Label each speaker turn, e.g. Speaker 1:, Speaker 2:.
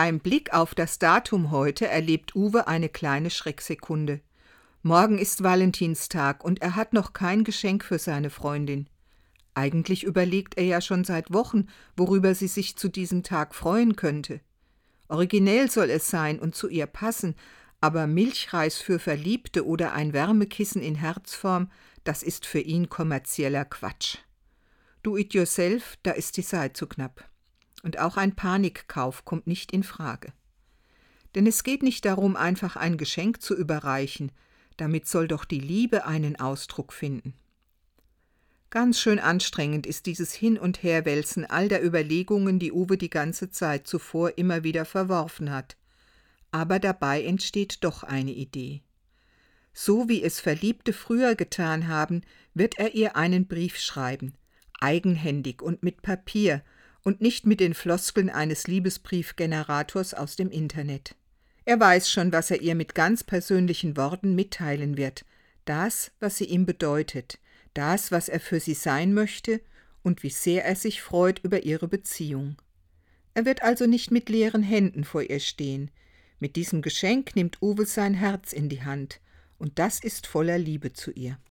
Speaker 1: Beim Blick auf das Datum heute erlebt Uwe eine kleine Schrecksekunde. Morgen ist Valentinstag und er hat noch kein Geschenk für seine Freundin. Eigentlich überlegt er ja schon seit Wochen, worüber sie sich zu diesem Tag freuen könnte. Originell soll es sein und zu ihr passen, aber Milchreis für Verliebte oder ein Wärmekissen in Herzform, das ist für ihn kommerzieller Quatsch. Do it yourself, da ist die Zeit zu knapp. Und auch ein Panikkauf kommt nicht in Frage. Denn es geht nicht darum, einfach ein Geschenk zu überreichen, damit soll doch die Liebe einen Ausdruck finden. Ganz schön anstrengend ist dieses Hin- und Herwälzen all der Überlegungen, die Uwe die ganze Zeit zuvor immer wieder verworfen hat. Aber dabei entsteht doch eine Idee. So wie es Verliebte früher getan haben, wird er ihr einen Brief schreiben, eigenhändig und mit Papier und nicht mit den Floskeln eines Liebesbriefgenerators aus dem Internet. Er weiß schon, was er ihr mit ganz persönlichen Worten mitteilen wird, das, was sie ihm bedeutet, das, was er für sie sein möchte und wie sehr er sich freut über ihre Beziehung. Er wird also nicht mit leeren Händen vor ihr stehen. Mit diesem Geschenk nimmt Uwe sein Herz in die Hand, und das ist voller Liebe zu ihr.